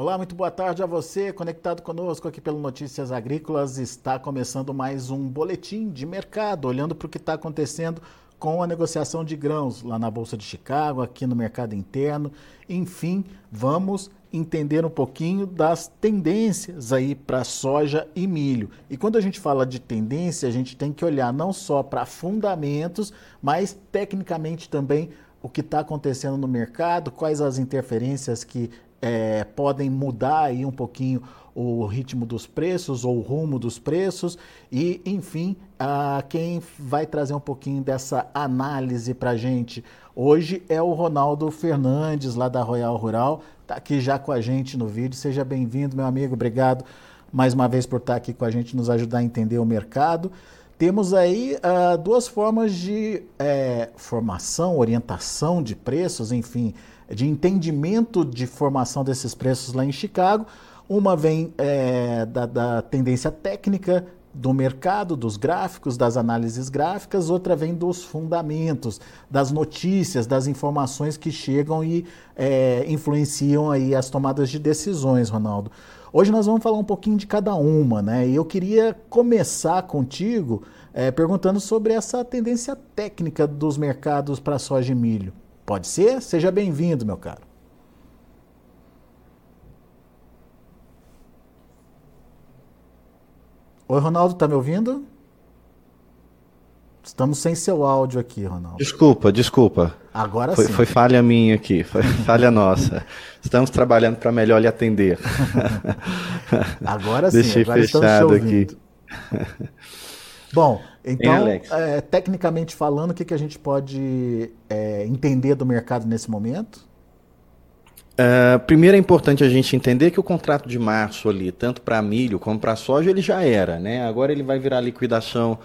Olá, muito boa tarde a você, conectado conosco aqui pelo Notícias Agrícolas. Está começando mais um boletim de mercado, olhando para o que está acontecendo com a negociação de grãos lá na Bolsa de Chicago, aqui no mercado interno. Enfim, vamos entender um pouquinho das tendências aí para soja e milho. E quando a gente fala de tendência, a gente tem que olhar não só para fundamentos, mas tecnicamente também o que está acontecendo no mercado, quais as interferências que é, podem mudar aí um pouquinho o ritmo dos preços ou o rumo dos preços e, enfim, a quem vai trazer um pouquinho dessa análise para gente hoje é o Ronaldo Fernandes, lá da Royal Rural, está aqui já com a gente no vídeo. Seja bem-vindo, meu amigo, obrigado mais uma vez por estar aqui com a gente, nos ajudar a entender o mercado. Temos aí uh, duas formas de é, formação, orientação de preços, enfim, de entendimento de formação desses preços lá em Chicago. Uma vem é, da, da tendência técnica do mercado, dos gráficos, das análises gráficas, outra vem dos fundamentos, das notícias, das informações que chegam e é, influenciam aí as tomadas de decisões, Ronaldo. Hoje nós vamos falar um pouquinho de cada uma, né? E eu queria começar contigo é, perguntando sobre essa tendência técnica dos mercados para soja e milho. Pode ser? Seja bem-vindo, meu caro. Oi, Ronaldo, tá me ouvindo? Estamos sem seu áudio aqui, Ronaldo. Desculpa, desculpa. Agora foi, sim. Foi falha minha aqui, foi falha nossa. Estamos trabalhando para melhor lhe atender. Agora sim, Deixei agora fechado aqui. Bom, então, é, tecnicamente falando, o que, que a gente pode é, entender do mercado nesse momento? Uh, primeiro é importante a gente entender que o contrato de março ali, tanto para milho como para soja, ele já era, né? Agora ele vai virar liquidação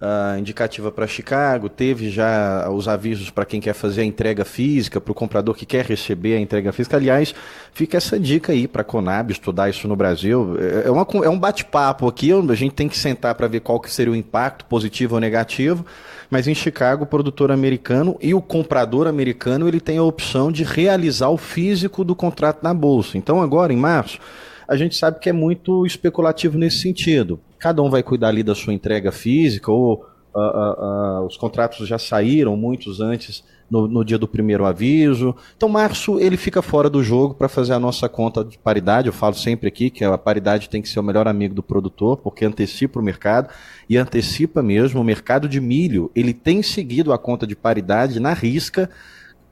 uh, indicativa para Chicago, teve já os avisos para quem quer fazer a entrega física, para o comprador que quer receber a entrega física. Aliás, fica essa dica aí para a Conab estudar isso no Brasil. É, uma, é um bate-papo aqui, a gente tem que sentar para ver qual que seria o impacto, positivo ou negativo. Mas em Chicago, o produtor americano e o comprador americano ele tem a opção de realizar o físico do contrato na bolsa. Então agora, em março, a gente sabe que é muito especulativo nesse sentido. Cada um vai cuidar ali da sua entrega física, ou uh, uh, uh, os contratos já saíram, muitos antes, no, no, dia do primeiro aviso. Então, março ele fica fora do jogo para fazer a nossa conta de paridade. Eu falo sempre aqui que a paridade tem que ser o melhor amigo do produtor, porque antecipa o mercado e antecipa mesmo. O mercado de milho ele tem seguido a conta de paridade na risca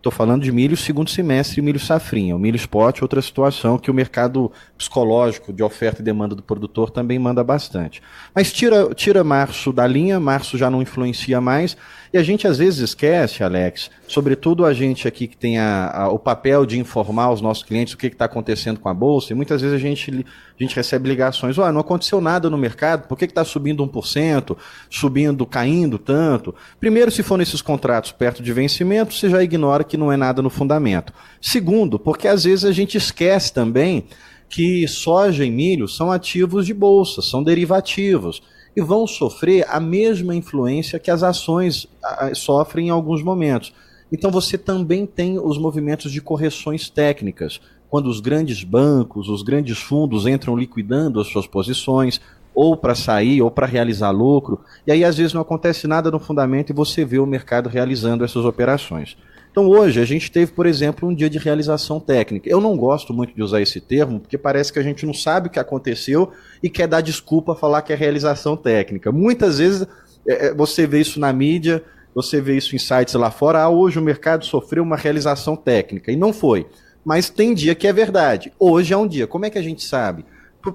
Estou falando de milho segundo semestre e milho safrinha. O milho spot, outra situação que o mercado psicológico de oferta e demanda do produtor também manda bastante. Mas tira, tira março da linha, março já não influencia mais. E a gente às vezes esquece, Alex, sobretudo a gente aqui que tem a, a, o papel de informar os nossos clientes o que está acontecendo com a Bolsa, e muitas vezes a gente, gente recebe ligações, oh, não aconteceu nada no mercado, por que está subindo 1%, subindo, caindo tanto? Primeiro, se for nesses contratos perto de vencimento, você já ignora que não é nada no fundamento. Segundo, porque às vezes a gente esquece também que soja e milho são ativos de bolsa, são derivativos e vão sofrer a mesma influência que as ações sofrem em alguns momentos. Então você também tem os movimentos de correções técnicas, quando os grandes bancos, os grandes fundos entram liquidando as suas posições, ou para sair, ou para realizar lucro, e aí às vezes não acontece nada no fundamento e você vê o mercado realizando essas operações. Então hoje a gente teve, por exemplo, um dia de realização técnica. Eu não gosto muito de usar esse termo, porque parece que a gente não sabe o que aconteceu e quer dar desculpa falar que é realização técnica. Muitas vezes é, é, você vê isso na mídia, você vê isso em sites lá fora, ah, hoje o mercado sofreu uma realização técnica. E não foi. Mas tem dia que é verdade. Hoje é um dia. Como é que a gente sabe?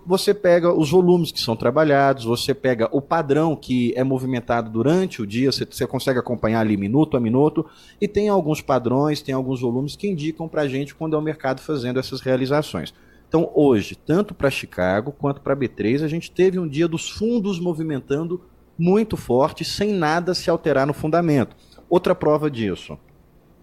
você pega os volumes que são trabalhados, você pega o padrão que é movimentado durante o dia, você, você consegue acompanhar ali minuto a minuto, e tem alguns padrões, tem alguns volumes que indicam para a gente quando é o mercado fazendo essas realizações. Então, hoje, tanto para Chicago quanto para B3, a gente teve um dia dos fundos movimentando muito forte, sem nada se alterar no fundamento. Outra prova disso,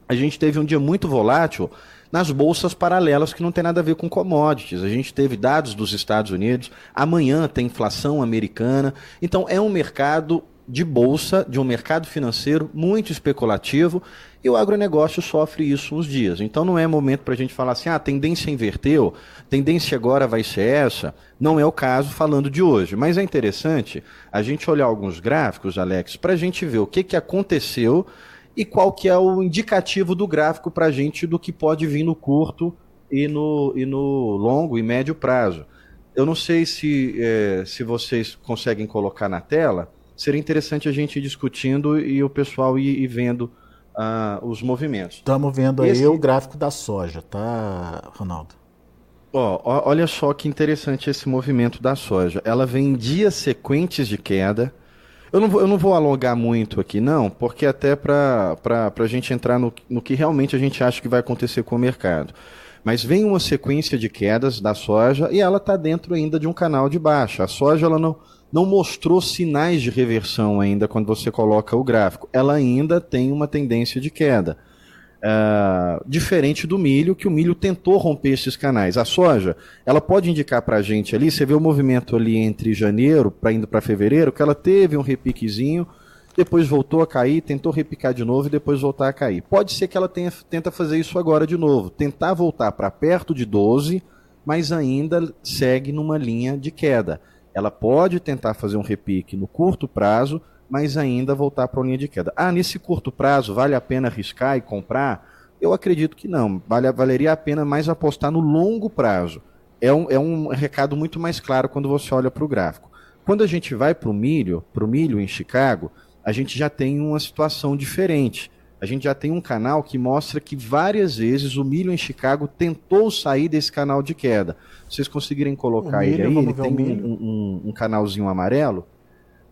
a gente teve um dia muito volátil nas bolsas paralelas que não tem nada a ver com commodities. A gente teve dados dos Estados Unidos, amanhã tem inflação americana. Então é um mercado de bolsa, de um mercado financeiro muito especulativo, e o agronegócio sofre isso uns dias. Então não é momento para a gente falar assim, ah, a tendência inverteu, tendência agora vai ser essa. Não é o caso falando de hoje. Mas é interessante a gente olhar alguns gráficos, Alex, para a gente ver o que, que aconteceu e qual que é o indicativo do gráfico para a gente do que pode vir no curto e no, e no longo e médio prazo. Eu não sei se, é, se vocês conseguem colocar na tela, seria interessante a gente ir discutindo e o pessoal ir, ir vendo uh, os movimentos. Estamos vendo Esse... aí o gráfico da soja, tá, Ronaldo? Ó, olha só que interessante esse movimento da soja. Ela vem em dias sequentes de queda. Eu não vou, eu não vou alongar muito aqui, não, porque até para a gente entrar no, no que realmente a gente acha que vai acontecer com o mercado. Mas vem uma sequência de quedas da soja e ela está dentro ainda de um canal de baixa. A soja ela não, não mostrou sinais de reversão ainda quando você coloca o gráfico. Ela ainda tem uma tendência de queda. Uh, diferente do milho, que o milho tentou romper esses canais. A soja, ela pode indicar para a gente ali, você vê o movimento ali entre janeiro para indo para fevereiro, que ela teve um repiquezinho, depois voltou a cair, tentou repicar de novo e depois voltar a cair. Pode ser que ela tenha, tenta fazer isso agora de novo, tentar voltar para perto de 12, mas ainda segue numa linha de queda ela pode tentar fazer um repique no curto prazo, mas ainda voltar para a linha de queda. Ah, nesse curto prazo vale a pena arriscar e comprar? Eu acredito que não. Vale, valeria a pena mais apostar no longo prazo. É um, é um recado muito mais claro quando você olha para o gráfico. Quando a gente vai para o milho, para o milho em Chicago, a gente já tem uma situação diferente a gente já tem um canal que mostra que várias vezes o milho em Chicago tentou sair desse canal de queda. Vocês conseguirem colocar milho, ele aí, ele tem um, um, um, canalzinho amarelo,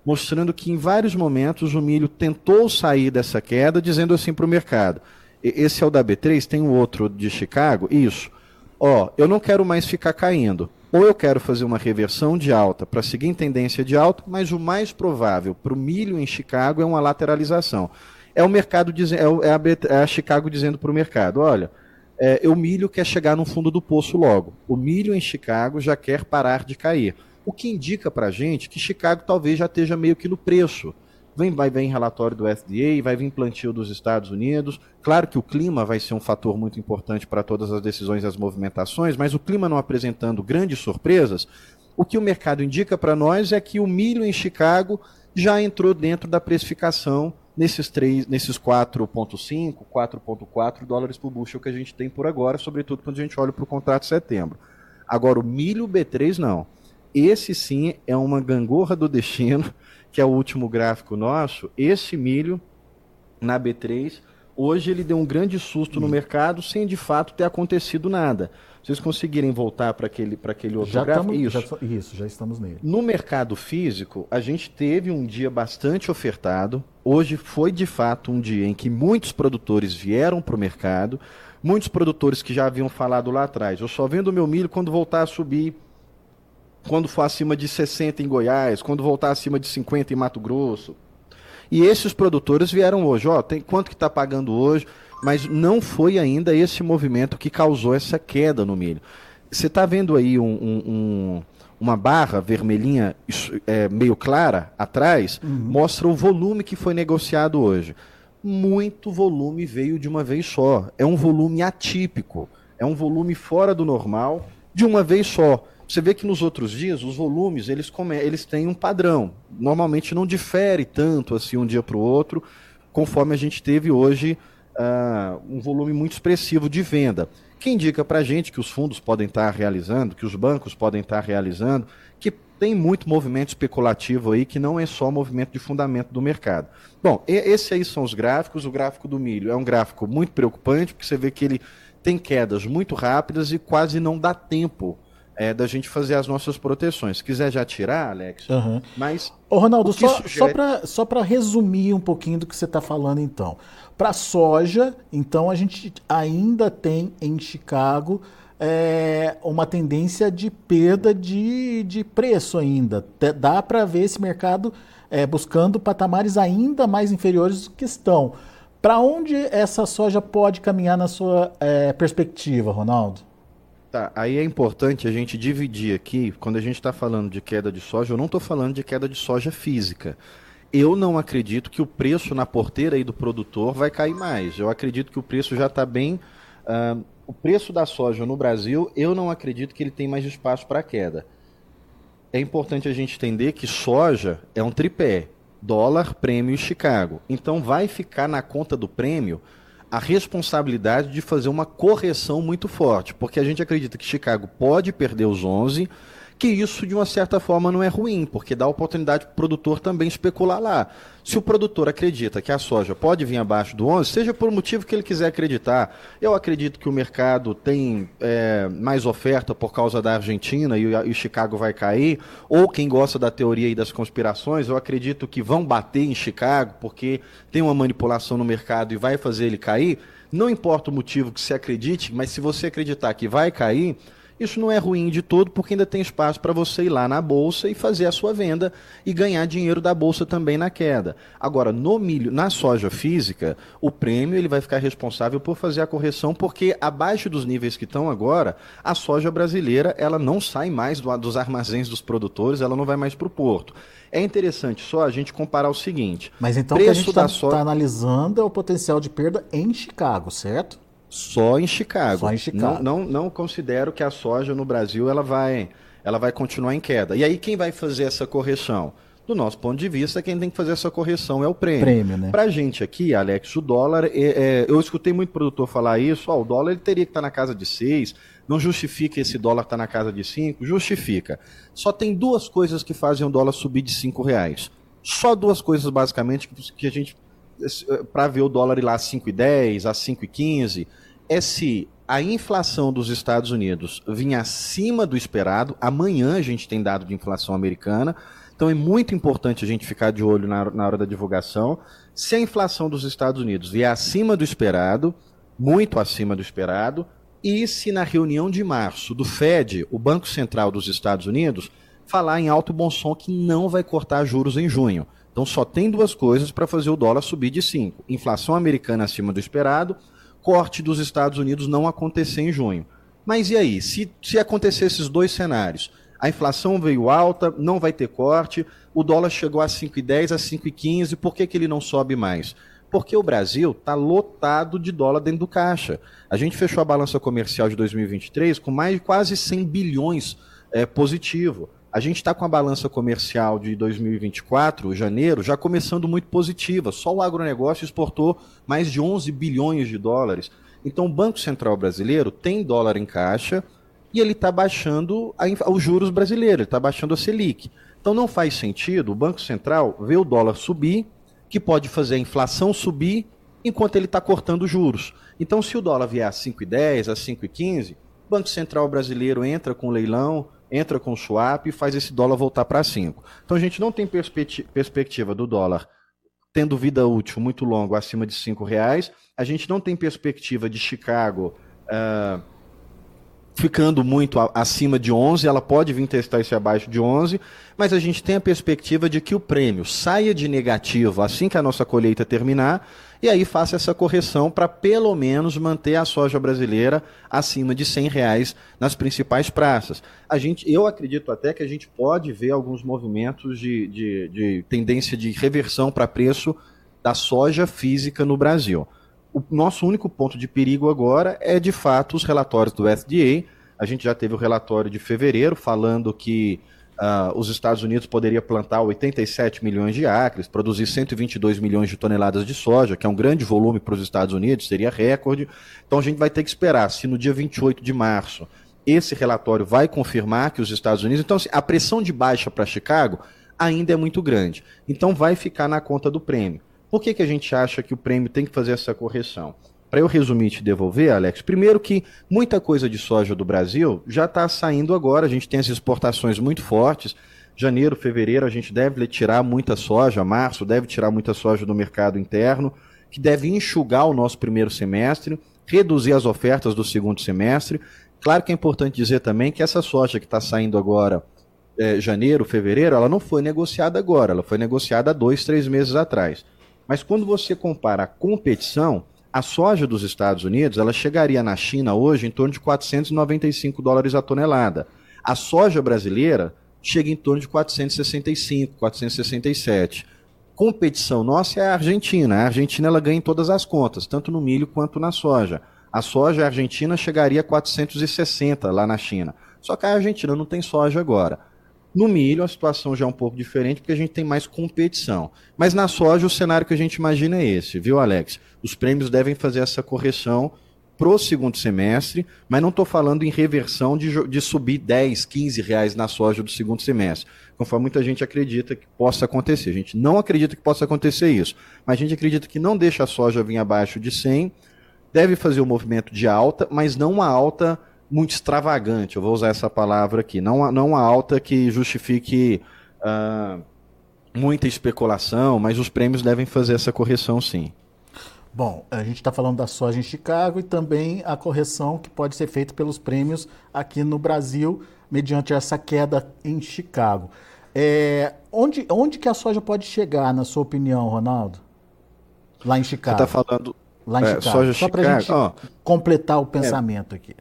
mostrando que em vários momentos o milho tentou sair dessa queda, dizendo assim para o mercado: esse é o da B3, tem o outro de Chicago, isso. Ó, eu não quero mais ficar caindo. Ou eu quero fazer uma reversão de alta para seguir em tendência de alta, mas o mais provável para o milho em Chicago é uma lateralização é o mercado dizendo, é, é, a, é a Chicago dizendo para o mercado, olha, é, o milho quer chegar no fundo do poço logo. O milho em Chicago já quer parar de cair. O que indica para a gente que Chicago talvez já esteja meio que no preço. Vem, vai vir relatório do FDA, vai vir plantio dos Estados Unidos. Claro que o clima vai ser um fator muito importante para todas as decisões e as movimentações, mas o clima não apresentando grandes surpresas, o que o mercado indica para nós é que o milho em Chicago já entrou dentro da precificação nesses três, nesses 4.5, 4.4 dólares por bushel que a gente tem por agora, sobretudo quando a gente olha para o contrato de setembro. Agora, o milho B3 não. Esse sim é uma gangorra do destino, que é o último gráfico nosso. Esse milho na B3, hoje ele deu um grande susto no mercado sem de fato ter acontecido nada vocês conseguirem voltar para aquele, aquele outro já gráfico. Tamo, isso. Já, isso, já estamos nele. No mercado físico, a gente teve um dia bastante ofertado. Hoje foi de fato um dia em que muitos produtores vieram para o mercado. Muitos produtores que já haviam falado lá atrás, eu só vendo meu milho quando voltar a subir, quando for acima de 60 em Goiás, quando voltar acima de 50 em Mato Grosso. E esses produtores vieram hoje, ó, tem quanto que está pagando hoje? mas não foi ainda esse movimento que causou essa queda no milho. Você está vendo aí um, um, uma barra vermelhinha é, meio clara atrás, uhum. mostra o volume que foi negociado hoje. Muito volume veio de uma vez só. É um volume atípico. É um volume fora do normal, de uma vez só. Você vê que nos outros dias os volumes eles, come... eles têm um padrão. Normalmente não difere tanto assim um dia para o outro, conforme a gente teve hoje uh, um volume muito expressivo de venda. Que indica para a gente que os fundos podem estar realizando, que os bancos podem estar realizando, que tem muito movimento especulativo aí, que não é só movimento de fundamento do mercado. Bom, esses aí são os gráficos. O gráfico do milho é um gráfico muito preocupante, porque você vê que ele tem quedas muito rápidas e quase não dá tempo é, da gente fazer as nossas proteções. Se quiser já tirar, Alex, uhum. mas. Ô, Ronaldo, só, sugere... só para resumir um pouquinho do que você está falando, então. Para soja, então, a gente ainda tem em Chicago é, uma tendência de perda de, de preço ainda. Dá para ver esse mercado é, buscando patamares ainda mais inferiores do que estão. Para onde essa soja pode caminhar na sua é, perspectiva, Ronaldo? Tá, aí é importante a gente dividir aqui, quando a gente está falando de queda de soja, eu não estou falando de queda de soja física. eu não acredito que o preço na porteira aí do produtor vai cair mais. Eu acredito que o preço já está bem. Uh, o preço da soja no Brasil, eu não acredito que ele tem mais espaço para queda. É importante a gente entender que soja é um tripé: dólar, prêmio e Chicago. Então vai ficar na conta do prêmio a responsabilidade de fazer uma correção muito forte, porque a gente acredita que Chicago pode perder os 11 que isso de uma certa forma não é ruim, porque dá oportunidade para o produtor também especular lá. Se o produtor acredita que a soja pode vir abaixo do 11, seja por motivo que ele quiser acreditar, eu acredito que o mercado tem é, mais oferta por causa da Argentina e, o Chicago vai cair, ou quem gosta da teoria e das conspirações, eu acredito que vão bater em Chicago porque tem uma manipulação no mercado e vai fazer ele cair. Não importa o motivo que você acredite, mas se você acreditar que vai cair, isso não é ruim de todo, porque ainda tem espaço para você ir lá na bolsa e fazer a sua venda e ganhar dinheiro da bolsa também na queda. Agora, no milho, na soja física, o prêmio ele vai ficar responsável por fazer a correção, porque abaixo dos níveis que estão agora, a soja brasileira ela não sai mais do, dos armazéns dos produtores, ela não vai mais para o porto. É interessante só a gente comparar o seguinte. Mas então o que a gente está tá analisando é o potencial de perda em Chicago, certo? Só em Chicago. Só em Chicago. Não, não, não considero que a soja no Brasil ela vai, ela vai continuar em queda. E aí quem vai fazer essa correção? Do nosso ponto de vista, quem tem que fazer essa correção é o prêmio. prêmio né? Pra gente aqui, Alex, o dólar, é, é, eu escutei muito produtor falar isso, ó, o dólar ele teria que estar tá na casa de 6, não justifica esse dólar estar tá na casa de 5, justifica. Só tem duas coisas que fazem o dólar subir de 5 reais. Só duas coisas, basicamente, que a gente, para ver o dólar ir lá a 5,10, a 5,15, é se a inflação dos Estados Unidos vinha acima do esperado. Amanhã a gente tem dado de inflação americana. Então é muito importante a gente ficar de olho na, na hora da divulgação. Se a inflação dos Estados Unidos vier acima do esperado, muito acima do esperado, e se na reunião de março do Fed, o Banco Central dos Estados Unidos, falar em alto bom som que não vai cortar juros em junho. Então só tem duas coisas para fazer o dólar subir de 5: inflação americana acima do esperado corte dos Estados Unidos não acontecer em junho. Mas e aí? Se, se acontecer esses dois cenários, a inflação veio alta, não vai ter corte, o dólar chegou a 5,10, a 5,15, por que, que ele não sobe mais? Porque o Brasil está lotado de dólar dentro do caixa. A gente fechou a balança comercial de 2023 com mais de quase 100 bilhões é, positivo. A gente está com a balança comercial de 2024, janeiro, já começando muito positiva. Só o agronegócio exportou mais de 11 bilhões de dólares. Então, o Banco Central brasileiro tem dólar em caixa e ele está baixando a, os juros brasileiros, ele está baixando a Selic. Então, não faz sentido o Banco Central ver o dólar subir, que pode fazer a inflação subir, enquanto ele está cortando juros. Então, se o dólar vier a 5,10, a 5,15, o Banco Central brasileiro entra com leilão, entra com swap e faz esse dólar voltar para 5. Então a gente não tem perspectiva do dólar tendo vida útil muito longa acima de 5 reais. A gente não tem perspectiva de Chicago uh, ficando muito acima de 11, ela pode vir testar esse abaixo de 11, mas a gente tem a perspectiva de que o prêmio saia de negativo assim que a nossa colheita terminar e aí faça essa correção para pelo menos manter a soja brasileira acima de 100 reais nas principais praças. A gente, eu acredito até que a gente pode ver alguns movimentos de, de, de tendência de reversão para preço da soja física no Brasil o nosso único ponto de perigo agora é, de fato, os relatórios do FDA. A gente já teve o relatório de fevereiro falando que uh, os Estados Unidos poderia plantar 87 milhões de acres, produzir 122 milhões de toneladas de soja, que é um grande volume para os Estados Unidos, seria recorde. Então a gente vai ter que esperar se no dia 28 de março esse relatório vai confirmar que os Estados Unidos. Então, assim, a pressão de baixa para Chicago ainda é muito grande. Então vai ficar na conta do prêmio. Por que, que a gente acha que o prêmio tem que fazer essa correção? Para eu resumir e te devolver, Alex, primeiro que muita coisa de soja do Brasil já está saindo agora, a gente tem as exportações muito fortes. Janeiro, fevereiro, a gente deve tirar muita soja, março deve tirar muita soja do mercado interno, que deve enxugar o nosso primeiro semestre, reduzir as ofertas do segundo semestre. Claro que é importante dizer também que essa soja que está saindo agora, é, janeiro, fevereiro, ela não foi negociada agora, ela foi negociada há dois, três meses atrás. Mas quando você compara a competição, a soja dos Estados Unidos ela chegaria na China hoje em torno de 495 dólares a tonelada. A soja brasileira chega em torno de 465, 467. competição nossa é a Argentina. A Argentina ela ganha em todas as contas, tanto no milho quanto na soja. A soja argentina chegaria a 460 lá na China. Só que a Argentina não tem soja agora. No milho, a situação já é um pouco diferente, porque a gente tem mais competição. Mas na soja, o cenário que a gente imagina é esse, viu, Alex? Os prêmios devem fazer essa correção pro segundo semestre, mas não estou falando em reversão de, de subir 10, 15 reais na soja do segundo semestre, conforme muita gente acredita que possa acontecer. A gente não acredita que possa acontecer isso, mas a gente acredita que não deixa a soja vir abaixo de 100, deve fazer o um movimento de alta, mas não uma alta muito extravagante, eu vou usar essa palavra aqui, não, não uma alta que justifique uh, muita especulação, mas os prêmios devem fazer essa correção sim. Bom, a gente está falando da soja em Chicago e também a correção que pode ser feita pelos prêmios aqui no Brasil, mediante essa queda em Chicago. É, onde, onde que a soja pode chegar, na sua opinião, Ronaldo? Lá em Chicago. Você está falando lá em é, Chicago. Soja Só para a gente oh, completar o pensamento é, aqui.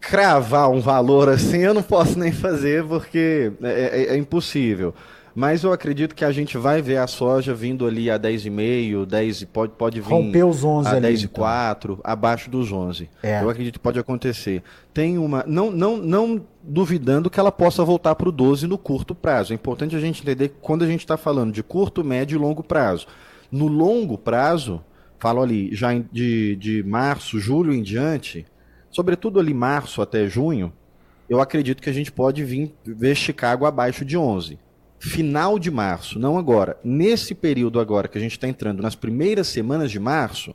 Cravar um valor assim eu não posso nem fazer porque é, é, é impossível. Mas eu acredito que a gente vai ver a soja vindo ali a 10,5, 10 pode pode vir Romper os 11 a ali, 10,4, então. abaixo dos 11. É. Eu acredito que pode acontecer. Tem uma não não não duvidando que ela possa voltar para o 12 no curto prazo. É importante a gente entender que quando a gente está falando de curto, médio e longo prazo. No longo prazo, falo ali já de, de março, julho em diante, sobretudo ali março até junho, eu acredito que a gente pode vir ver Chicago abaixo de 11 final de março, não agora, nesse período agora que a gente está entrando nas primeiras semanas de março,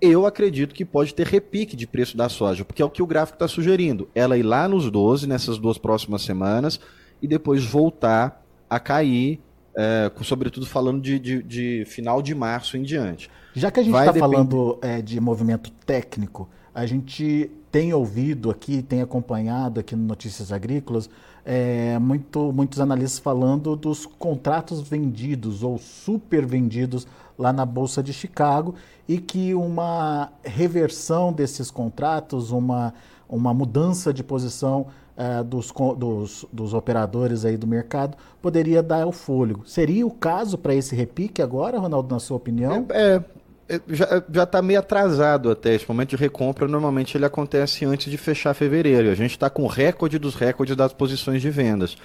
eu acredito que pode ter repique de preço da soja, porque é o que o gráfico está sugerindo. Ela ir lá nos 12 nessas duas próximas semanas e depois voltar a cair, é, sobretudo falando de, de, de, final de março em diante. Já que a gente está depend... falando é, de movimento técnico, a gente tem ouvido aqui, tem acompanhado aqui no Notícias Agrícolas, é, muito, muitos analistas falando dos contratos vendidos ou super vendidos lá na Bolsa de Chicago e que uma reversão desses contratos, uma, uma mudança de posição é, dos, dos, dos, operadores aí do mercado poderia dar o fôlego. Seria o caso para esse repique agora, Ronaldo, na sua opinião? É, é é, já está meio atrasado até. Esse momento de recompra normalmente ele acontece antes de fechar fevereiro. A gente está com o recorde dos recordes das posições de vendas.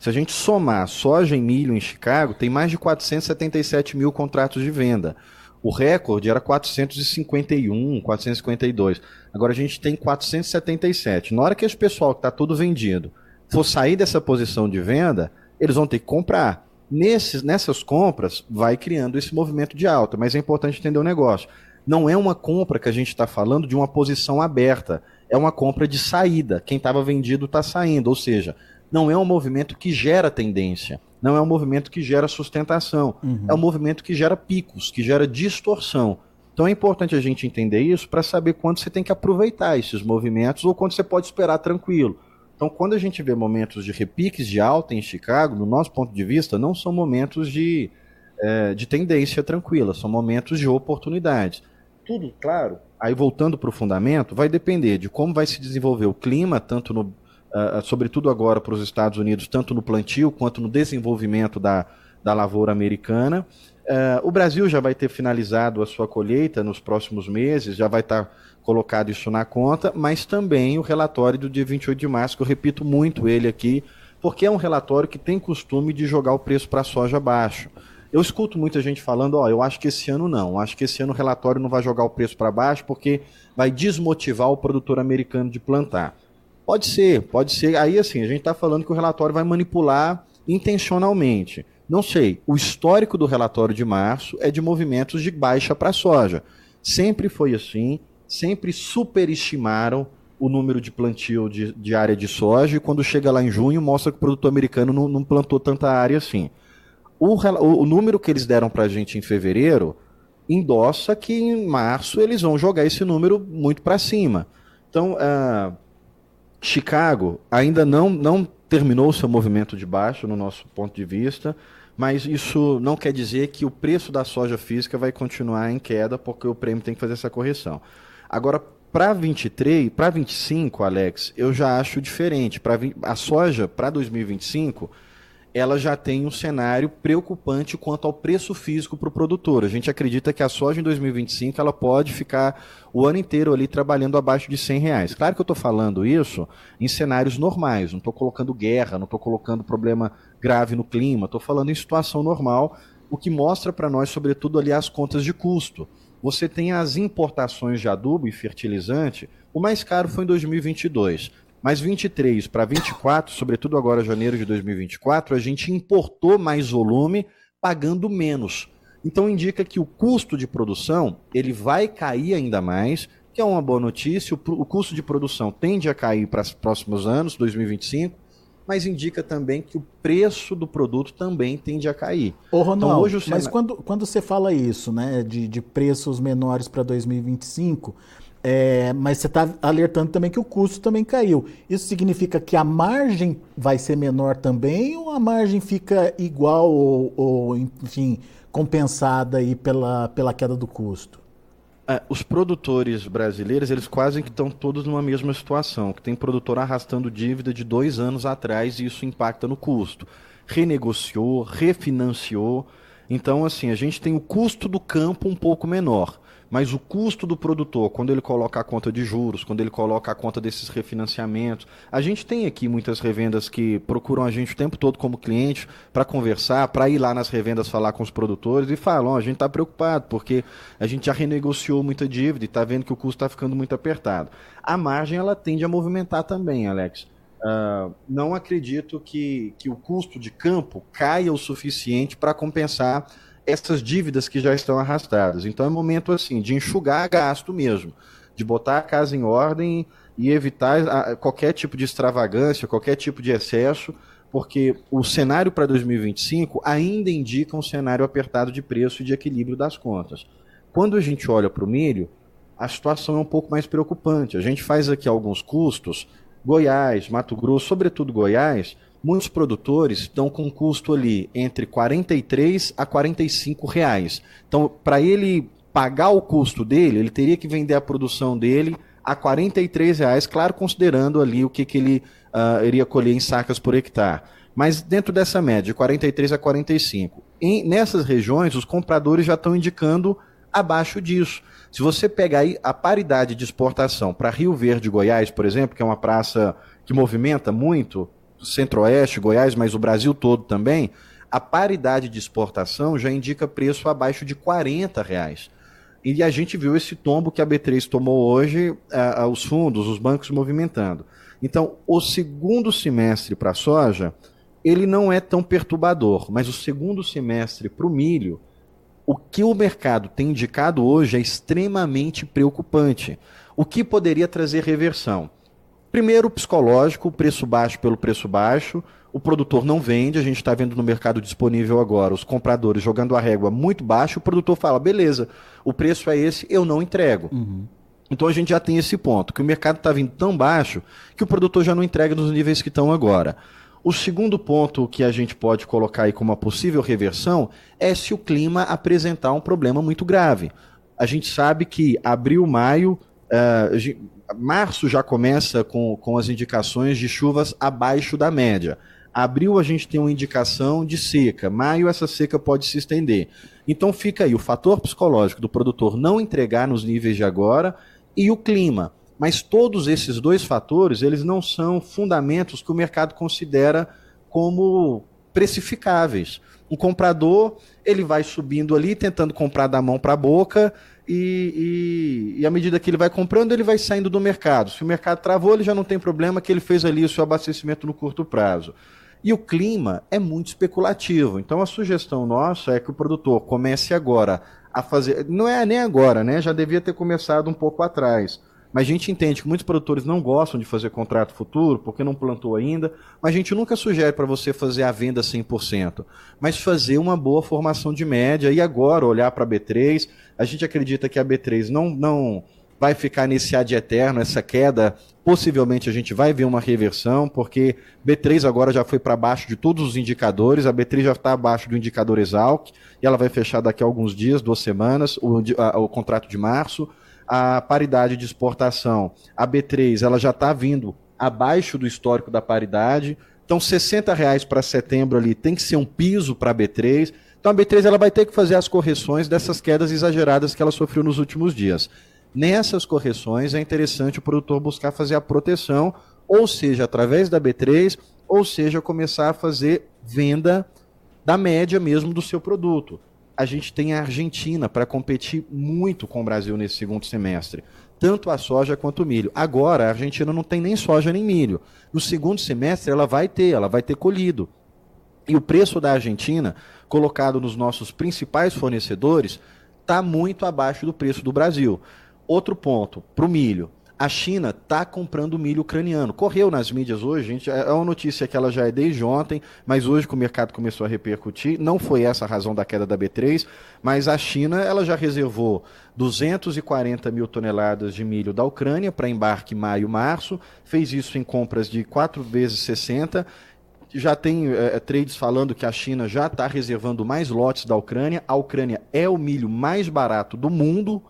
Se a gente somar soja e milho em Chicago, tem mais de 477 mil contratos de venda. O recorde era 451, 452. Agora a gente tem 477. Na hora que esse pessoal que está tudo vendido for sair dessa posição de venda, eles vão ter que comprar. Nesses, nessas compras, vai criando esse movimento de alta, mas é importante entender o negócio. Não é uma compra que a gente está falando de uma posição aberta, é uma compra de saída. Quem estava vendido está saindo, ou seja, não é um movimento que gera tendência, não é um movimento que gera sustentação, uhum. é um movimento que gera picos, que gera distorção. Então é importante a gente entender isso para saber quando você tem que aproveitar esses movimentos ou quando você pode esperar tranquilo. Então, quando a gente vê momentos de repiques de alta em Chicago, no nosso ponto de vista, não são momentos de, é, de tendência tranquila, são momentos de oportunidades. Tudo, claro, aí voltando para o fundamento, vai depender de como vai se desenvolver o clima, tanto no, uh, sobretudo agora para os Estados Unidos, tanto no plantio quanto no desenvolvimento da, da lavoura americana. Uh, o Brasil já vai ter finalizado a sua colheita nos próximos meses, já vai estar. Tá colocado isso na conta, mas também o relatório do dia 28 de março, que eu repito muito ele aqui, porque é um relatório que tem costume de jogar o preço para a soja baixo. Eu escuto muita gente falando, ó, eu acho que esse ano não, acho que esse ano o relatório não vai jogar o preço para baixo porque vai desmotivar o produtor americano de plantar. Pode ser, pode ser. Aí assim, a gente está falando que o relatório vai manipular intencionalmente. Não sei. O histórico do relatório de março é de movimentos de baixa para soja. Sempre foi assim sempre superestimaram o número de plantio de, de, área de soja e quando chega lá em junho mostra que o produtor americano não, não plantou tanta área assim. O, o, o número que eles deram para a gente em fevereiro endossa que em março eles vão jogar esse número muito para cima. Então, uh, Chicago ainda não, não terminou o seu movimento de baixo, no nosso ponto de vista, mas isso não quer dizer que o preço da soja física vai continuar em queda, porque o prêmio tem que fazer essa correção. Agora, para 23, para 25, Alex, eu já acho diferente. Para a soja para 2025, ela já tem um cenário preocupante quanto ao preço físico para o produtor. A gente acredita que a soja em 2025 ela pode ficar o ano inteiro ali trabalhando abaixo de 100 reais. Claro que eu estou falando isso em cenários normais, não estou colocando guerra, não estou colocando problema grave no clima, estou falando em situação normal, o que mostra para nós, sobretudo, ali as contas de custo. Você tem as importações de adubo e fertilizante, o mais caro foi em 2022. Mas 23 para 24, sobretudo agora janeiro de 2024, a gente importou mais volume pagando menos. Então indica que o custo de produção ele vai cair ainda mais, que é uma boa notícia. O, custo de produção tende a cair para os próximos anos, 2025, mas indica também que o preço do produto também tende a cair. Ô, Ronaldo, então, hoje mas quando, quando você fala isso, né, de, de preços menores para 2025, é, mas você está alertando também que o custo também caiu. Isso significa que a margem vai ser menor também ou a margem fica igual ou, ou enfim, compensada aí pela, pela queda do custo? É, os produtores brasileiros, eles quase que estão todos numa mesma situação, que tem produtor arrastando dívida de dois anos atrás e isso impacta no custo. Renegociou, refinanciou. Então, assim, a gente tem o custo do campo um pouco menor. Mas o custo do produtor, quando ele coloca a conta de juros, quando ele coloca a conta desses refinanciamentos, a gente tem aqui muitas revendas que procuram a gente o tempo todo como cliente para conversar, para ir lá nas revendas falar com os produtores e falam: oh, a gente está preocupado porque a gente já renegociou muita dívida e está vendo que o custo está ficando muito apertado. A margem ela tende a movimentar também, Alex. Uh, não acredito que, que o custo de campo caia o suficiente para compensar essas dívidas que já estão arrastadas. Então é momento assim de enxugar gasto mesmo, de botar a casa em ordem e evitar qualquer tipo de extravagância, qualquer tipo de excesso, porque o cenário para 2025 ainda indica um cenário apertado de preço e de equilíbrio das contas. Quando a gente olha para o milho, a situação é um pouco mais preocupante. A gente faz aqui alguns custos, Goiás, Mato Grosso, sobretudo Goiás, muitos produtores estão com custo ali entre 43 a 45 reais. Então, para ele pagar o custo dele, ele teria que vender a produção dele a 43 reais, claro, considerando ali o que, que ele uh, iria colher em sacas por hectare. Mas dentro dessa média, de 43 a 45. Em, nessas regiões, os compradores já estão indicando abaixo disso. Se você pegar aí a paridade de exportação para Rio Verde, Goiás, por exemplo, que é uma praça que movimenta muito, Centro-Oeste, Goiás, mas o Brasil todo também, a paridade de exportação já indica preço abaixo de 40 reais. E a gente viu esse tombo que a B3 tomou hoje, uh, os fundos, os bancos movimentando. Então, o segundo semestre para a soja, ele não é tão perturbador, mas o segundo semestre para o milho, o que o mercado tem indicado hoje é extremamente preocupante. O que poderia trazer reversão? Primeiro, psicológico, preço baixo pelo preço baixo. O produtor não vende, a gente está vendo no mercado disponível agora os compradores jogando a régua muito baixo. O produtor fala: beleza, o preço é esse, eu não entrego. Uhum. Então a gente já tem esse ponto, que o mercado está vindo tão baixo que o produtor já não entrega nos níveis que estão agora. O segundo ponto que a gente pode colocar aí como uma possível reversão é se o clima apresentar um problema muito grave. A gente sabe que abril, maio, uh, março já começa com, com as indicações de chuvas abaixo da média. Abril a gente tem uma indicação de seca, maio essa seca pode se estender. Então fica aí o fator psicológico do produtor não entregar nos níveis de agora e o clima. Mas todos esses dois fatores, eles não são fundamentos que o mercado considera como precificáveis. Um comprador, ele vai subindo ali, tentando comprar da mão para a boca, e, e, e, à medida que ele vai comprando, ele vai saindo do mercado. Se o mercado travou, ele já não tem problema que ele fez ali o seu abastecimento no curto prazo. E o clima é muito especulativo. Então a sugestão nossa é que o produtor comece agora a fazer. Não é nem agora, né? Já devia ter começado um pouco atrás mas a gente entende que muitos produtores não gostam de fazer contrato futuro porque não plantou ainda, mas a gente nunca sugere para você fazer a venda 100%, mas fazer uma boa formação de média e agora olhar para a B3. A gente acredita que a B3 não, não vai ficar nesse ad eterno, essa queda. Possivelmente a gente vai ver uma reversão, porque B3 agora já foi para baixo de todos os indicadores, a B3 já está abaixo do indicador Exalc, e ela vai fechar daqui a alguns dias, duas semanas, o, a, o contrato de março a paridade de exportação, a B3, ela já está vindo abaixo do histórico da paridade. Então, 60 reais para setembro ali tem que ser um piso para a B3. Então, a B3 ela vai ter que fazer as correções dessas quedas exageradas que ela sofreu nos últimos dias. Nessas correções, é interessante o produtor buscar fazer a proteção, ou seja, através da B3, ou seja, começar a fazer venda da média mesmo do seu produto. A gente tem a Argentina para competir muito com o Brasil nesse segundo semestre tanto a soja quanto o milho. Agora, a Argentina não tem nem soja nem milho. No segundo semestre, ela vai ter, ela vai ter colhido. E o preço da Argentina, colocado nos nossos principais fornecedores, está muito abaixo do preço do Brasil. Outro ponto, para o milho a China está comprando milho ucraniano. Correu nas mídias hoje, gente, é, é uma notícia que ela já é desde ontem, mas hoje que o mercado começou a repercutir, não foi essa a razão da queda da B3, mas a China ela já reservou 240 mil toneladas de milho da Ucrânia para embarque maio-março, fez isso em compras de 4 vezes 60 já tem é, trades falando que a China já está reservando mais lotes da Ucrânia. A Ucrânia é o milho mais barato do mundo.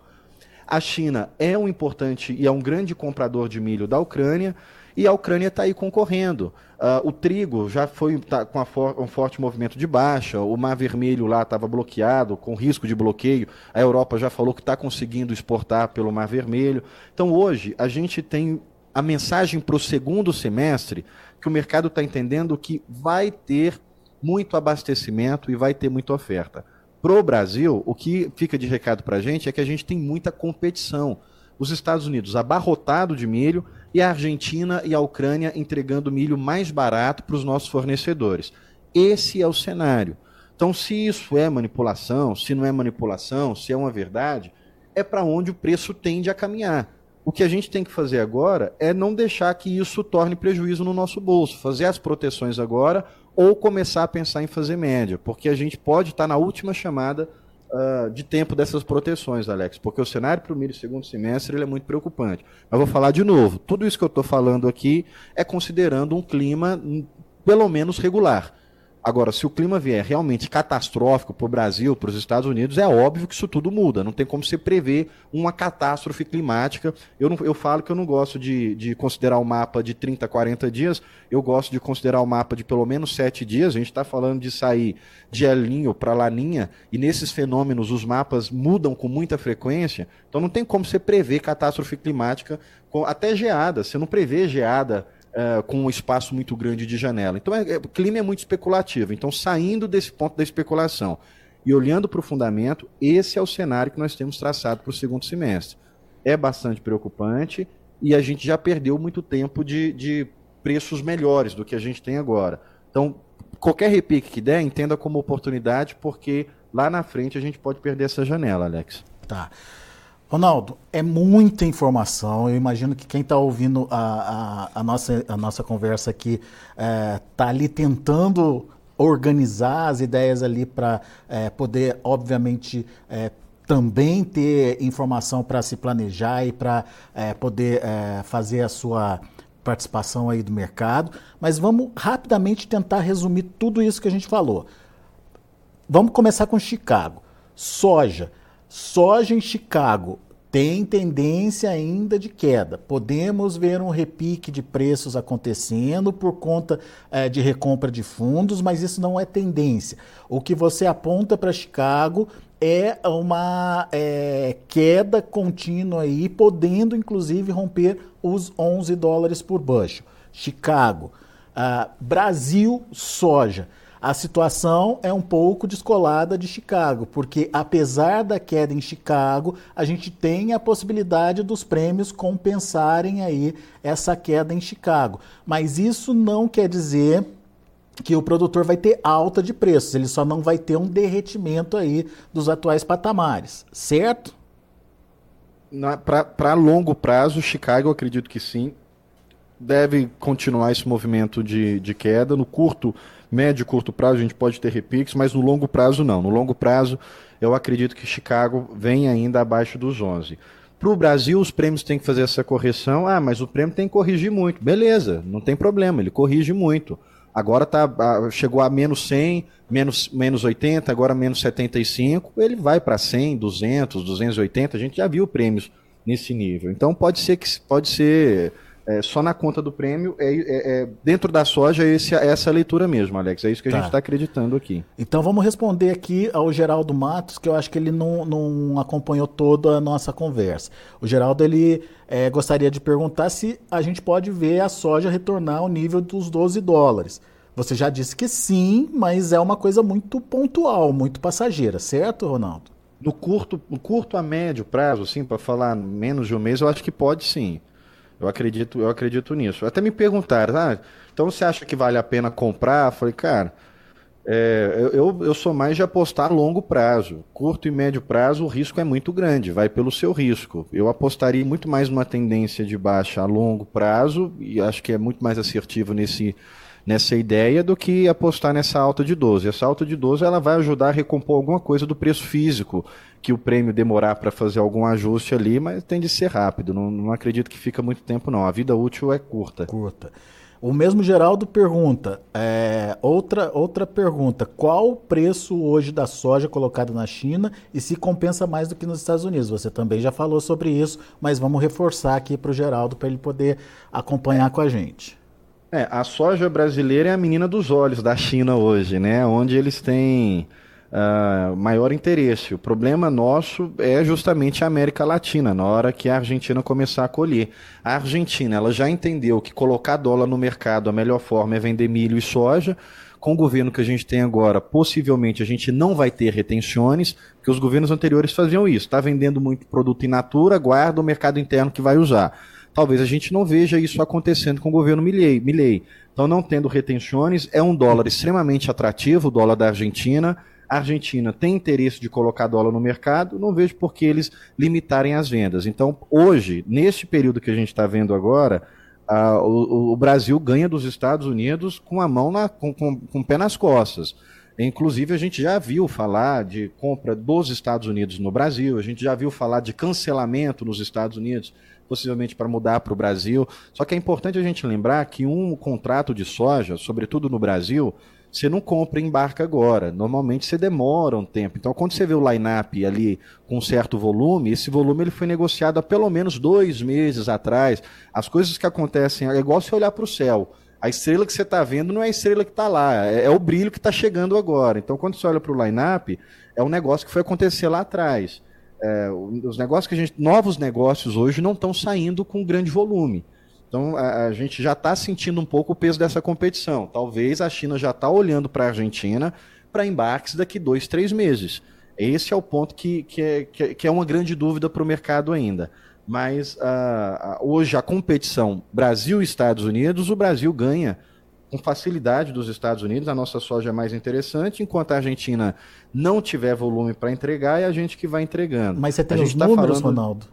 A China é um importante e é um grande comprador de milho da Ucrânia e a Ucrânia está aí concorrendo. Uh, o trigo já foi tá, com for, um forte movimento de baixa, o Mar Vermelho lá estava bloqueado, com risco de bloqueio. A Europa já falou que está conseguindo exportar pelo Mar Vermelho. Então hoje a gente tem a mensagem para o segundo semestre que o mercado está entendendo que vai ter muito abastecimento e vai ter muita oferta. Pro Brasil, o que fica de recado para a gente é que a gente tem muita competição. Os Estados Unidos abarrotado de milho e a Argentina e a Ucrânia entregando milho mais barato para os nossos fornecedores. Esse é o cenário. Então, se isso é manipulação, se não é manipulação, se é uma verdade, é para onde o preço tende a caminhar. O que a gente tem que fazer agora é não deixar que isso torne prejuízo no nosso bolso, fazer as proteções agora ou começar a pensar em fazer média, porque a gente pode estar na última chamada uh, de tempo dessas proteções, Alex, porque o cenário para o milho segundo semestre ele é muito preocupante. Mas vou falar de novo, tudo isso que eu estou falando aqui é considerando um clima hum, pelo menos regular. Agora, se o clima vier realmente catastrófico para o Brasil, para os Estados Unidos, é óbvio que isso tudo muda. Não tem como você prever uma catástrofe climática. Eu, não, eu falo que eu não gosto de, de considerar o mapa de 30, 40 dias, eu gosto de considerar o mapa de pelo menos 7 dias. A gente está falando de sair de El para Laninha, e nesses fenômenos os mapas mudam com muita frequência. Então não tem como você prever catástrofe climática, com, até geada. Você não prevê geada uh, com um espaço muito grande de janela. Então, é, é, o clima é muito especulativo. Então, saindo desse ponto da especulação e olhando para o fundamento, esse é o cenário que nós temos traçado para o segundo semestre. É bastante preocupante e a gente já perdeu muito tempo de, de preços melhores do que a gente tem agora. Então, qualquer repique que der, entenda como oportunidade, porque lá na frente a gente pode perder essa janela, Alex. Tá. Ronaldo, é muita informação. Eu imagino que quem está ouvindo a, a, a, nossa, a nossa conversa aqui está é, tá ali tentando organizar as ideias ali para é, poder, obviamente, é, também ter informação para se planejar e para é, poder é, fazer a sua participação aí do mercado. Mas vamos rapidamente tentar resumir tudo isso que a gente falou. Vamos começar com Chicago. Soja. Soja em Chicago tem tendência ainda de queda. Podemos ver um repique de preços acontecendo por conta é, de recompra de fundos, mas isso não é tendência. O que você aponta para Chicago é uma é, queda contínua aí, podendo inclusive romper os 11 dólares por bushel. Chicago, uh, Brasil, soja a situação é um pouco descolada de Chicago, porque apesar da queda em Chicago, a gente tem a possibilidade dos prêmios compensarem aí essa queda em Chicago. Mas isso não quer dizer que o produtor vai ter alta de preços, ele só não vai ter um derretimento aí dos atuais patamares, certo? Para longo prazo, Chicago, acredito que sim, deve continuar esse movimento de, de queda. No curto, médio e curto prazo, a gente pode ter repiques, mas no longo prazo, não. No longo prazo, eu acredito que Chicago vem ainda abaixo dos 11. Para o Brasil, os prêmios têm que fazer essa correção. Ah, mas o prêmio tem que corrigir muito. Beleza, não tem problema, ele corrige muito. Agora tá, chegou a menos 100, menos, menos 80, agora menos 75. Ele vai para 100, 200, 280. A gente já viu prêmios nesse nível. Então pode ser que pode ser é, só na conta do prêmio, é, é, é dentro da soja, esse, é essa leitura mesmo, Alex. É isso que a tá. gente está acreditando aqui. Então vamos responder aqui ao Geraldo Matos, que eu acho que ele não, não acompanhou toda a nossa conversa. O Geraldo ele é, gostaria de perguntar se a gente pode ver a soja retornar ao nível dos 12 dólares. Você já disse que sim, mas é uma coisa muito pontual, muito passageira, certo, Ronaldo? No curto, no curto a médio prazo, sim, para falar menos de um mês, eu acho que pode sim. Eu acredito, eu acredito nisso. Até me perguntaram, ah, então você acha que vale a pena comprar? Eu falei, cara, é, eu, eu sou mais de apostar a longo prazo. Curto e médio prazo, o risco é muito grande, vai pelo seu risco. Eu apostaria muito mais numa tendência de baixa a longo prazo, e acho que é muito mais assertivo nesse, nessa ideia do que apostar nessa alta de 12. Essa alta de 12 ela vai ajudar a recompor alguma coisa do preço físico que o prêmio demorar para fazer algum ajuste ali, mas tem de ser rápido. Não, não acredito que fica muito tempo, não. A vida útil é curta. Curta. O mesmo Geraldo pergunta, é, outra, outra pergunta, qual o preço hoje da soja colocada na China e se compensa mais do que nos Estados Unidos? Você também já falou sobre isso, mas vamos reforçar aqui para o Geraldo para ele poder acompanhar com a gente. É, a soja brasileira é a menina dos olhos da China hoje, né? Onde eles têm uh, maior interesse. O problema nosso é justamente a América Latina, na hora que a Argentina começar a colher. A Argentina ela já entendeu que colocar dólar no mercado, a melhor forma é vender milho e soja. Com o governo que a gente tem agora, possivelmente a gente não vai ter retenções, porque os governos anteriores faziam isso. Está vendendo muito produto in natura, guarda o mercado interno que vai usar. Talvez a gente não veja isso acontecendo com o governo Milley. Então, não tendo retenções, é um dólar extremamente atrativo, o dólar da Argentina a Argentina tem interesse de colocar dólar no mercado, não vejo por que eles limitarem as vendas. Então, hoje, neste período que a gente está vendo agora, uh, o, o, Brasil ganha dos Estados Unidos com a mão na, com, com, com o pé nas costas. Inclusive, a gente já viu falar de compra dos Estados Unidos no Brasil, a gente já viu falar de cancelamento nos Estados Unidos, possivelmente para mudar para o Brasil. Só que é importante a gente lembrar que um contrato de soja, sobretudo no Brasil, você não compra e embarca agora. Normalmente você demora um tempo. Então, quando você vê o line-up ali com certo volume, esse volume ele foi negociado há pelo menos dois meses atrás. As coisas que acontecem, é igual você olhar para o céu. A estrela que você está vendo não é a estrela que está lá, é, é, o brilho que está chegando agora. Então, quando você olha para o line-up, é um negócio que foi acontecer lá atrás. É, os negócios que a gente. Novos negócios hoje não estão saindo com grande volume. Então a, a gente já está sentindo um pouco o peso dessa competição. Talvez a China já está olhando para a Argentina para embarques daqui dois, três meses. Esse é o ponto que, que, é, que é uma grande dúvida para o mercado ainda. Mas uh, hoje a competição Brasil e Estados Unidos, o Brasil ganha com facilidade dos Estados Unidos, a nossa soja é mais interessante, enquanto a Argentina não tiver volume para entregar, é a gente que vai entregando. Mas você tem os tá números, falando... Ronaldo?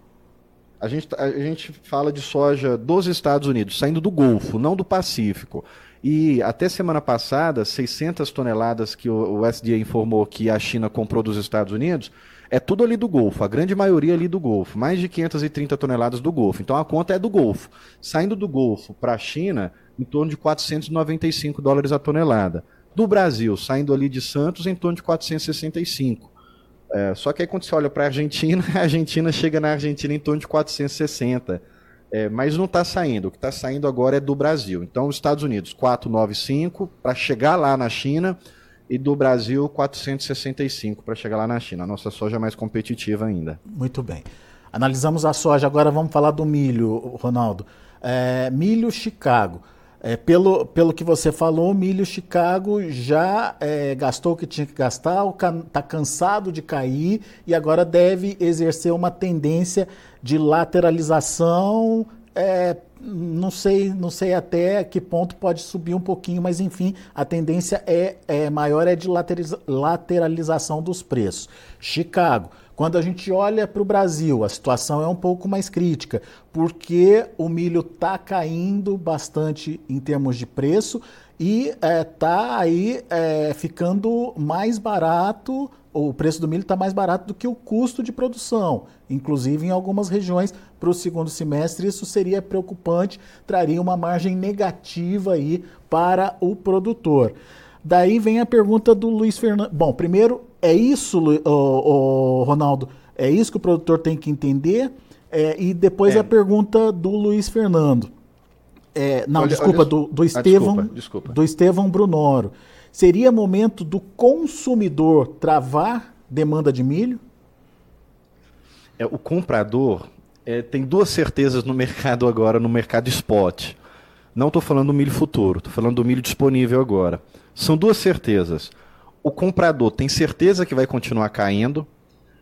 A gente, tá, a gente fala de soja dos Estados Unidos, saindo do Golfo, não do Pacífico. E até semana passada, 600 toneladas que o, o SDA informou que a China comprou dos Estados Unidos, é tudo ali do Golfo, a grande maioria ali do Golfo, mais de 530 toneladas do Golfo. Então a conta é do Golfo. Saindo do Golfo para a China, em torno de 495 dólares a tonelada. Do Brasil, saindo ali de Santos, em torno de 465. É, só que aí quando você olha para a Argentina, a Argentina chega na Argentina em torno de 460. É, mas não está saindo. O que está saindo agora é do Brasil. Então, os Estados Unidos, 495 para chegar lá na China e do Brasil 465 para chegar lá na China. A nossa soja é mais competitiva ainda. Muito bem. Analisamos a soja, agora vamos falar do milho, Ronaldo. É, milho Chicago. É, pelo, pelo que você falou, o milho Chicago já é, gastou o que tinha que gastar, está cansado de cair e agora deve exercer uma tendência de lateralização. É, não sei, não sei até que ponto pode subir um pouquinho, mas enfim, a tendência é, é maior é de lateralização dos preços. Chicago quando a gente olha para o Brasil, a situação é um pouco mais crítica, porque o milho está caindo bastante em termos de preço e está é, aí é, ficando mais barato, o preço do milho está mais barato do que o custo de produção. Inclusive, em algumas regiões, para o segundo semestre, isso seria preocupante, traria uma margem negativa aí para o produtor. Daí vem a pergunta do Luiz Fernando. Bom, primeiro, é isso, o, Ronaldo? É isso que o produtor tem que entender? É, e depois é. a pergunta do Luiz Fernando. É, não, olha, desculpa, olha, do, do Estevão. Ah, desculpa, desculpa. Do Estevão Brunoro. Seria momento do consumidor travar demanda de milho? É, o comprador é, tem duas certezas no mercado agora, no mercado spot. Não estou falando do milho futuro, estou falando do milho disponível agora. São duas certezas. O comprador tem certeza que vai continuar caindo